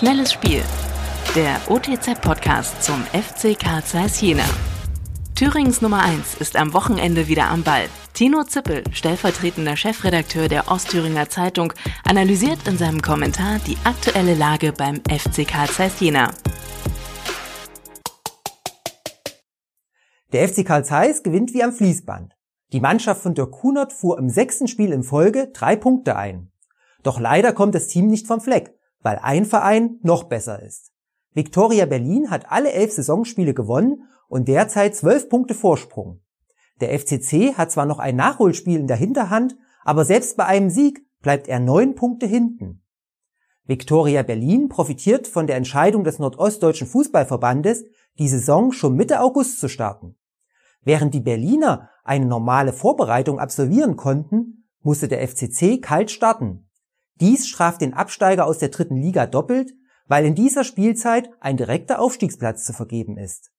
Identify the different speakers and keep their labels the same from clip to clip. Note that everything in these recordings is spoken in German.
Speaker 1: Schnelles Spiel. Der OTZ-Podcast zum FC Karl Zeiss Jena. Thürings Nummer 1 ist am Wochenende wieder am Ball. Tino Zippel, stellvertretender Chefredakteur der Ostthüringer Zeitung, analysiert in seinem Kommentar die aktuelle Lage beim FC Karl Zeiss Jena.
Speaker 2: Der FC Karl Zeiss gewinnt wie am Fließband. Die Mannschaft von Dirk Kunert fuhr im sechsten Spiel in Folge drei Punkte ein. Doch leider kommt das Team nicht vom Fleck, weil ein Verein noch besser ist. Viktoria Berlin hat alle elf Saisonspiele gewonnen und derzeit zwölf Punkte Vorsprung. Der FCC hat zwar noch ein Nachholspiel in der Hinterhand, aber selbst bei einem Sieg bleibt er neun Punkte hinten. Viktoria Berlin profitiert von der Entscheidung des Nordostdeutschen Fußballverbandes, die Saison schon Mitte August zu starten. Während die Berliner eine normale Vorbereitung absolvieren konnten, musste der FCC kalt starten. Dies straft den Absteiger aus der dritten Liga doppelt, weil in dieser Spielzeit ein direkter Aufstiegsplatz zu vergeben ist.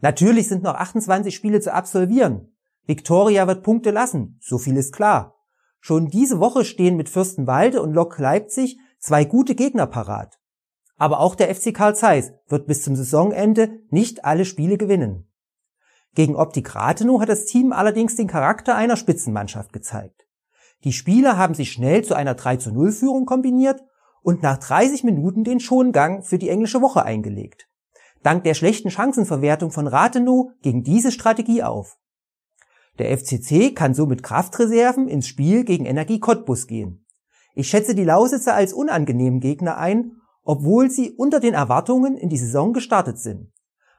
Speaker 2: Natürlich sind noch 28 Spiele zu absolvieren. Viktoria wird Punkte lassen, so viel ist klar. Schon diese Woche stehen mit Fürstenwalde und Lok Leipzig zwei gute Gegner parat. Aber auch der FC Karl Zeiss wird bis zum Saisonende nicht alle Spiele gewinnen. Gegen Optik Rathenow hat das Team allerdings den Charakter einer Spitzenmannschaft gezeigt. Die Spieler haben sich schnell zu einer 3 zu 0 Führung kombiniert und nach 30 Minuten den Schongang für die englische Woche eingelegt. Dank der schlechten Chancenverwertung von Rathenow ging diese Strategie auf. Der FCC kann so mit Kraftreserven ins Spiel gegen Energie Cottbus gehen. Ich schätze die Lausitzer als unangenehmen Gegner ein, obwohl sie unter den Erwartungen in die Saison gestartet sind.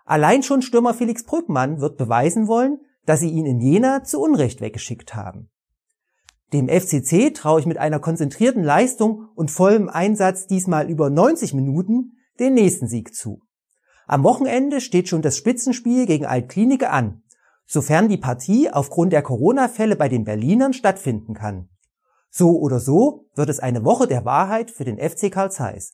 Speaker 2: Allein schon Stürmer Felix Brückmann wird beweisen wollen, dass sie ihn in Jena zu Unrecht weggeschickt haben. Dem FCC traue ich mit einer konzentrierten Leistung und vollem Einsatz diesmal über 90 Minuten den nächsten Sieg zu. Am Wochenende steht schon das Spitzenspiel gegen Altklinike an, sofern die Partie aufgrund der Corona-Fälle bei den Berlinern stattfinden kann. So oder so wird es eine Woche der Wahrheit für den FC Karl Zeiss.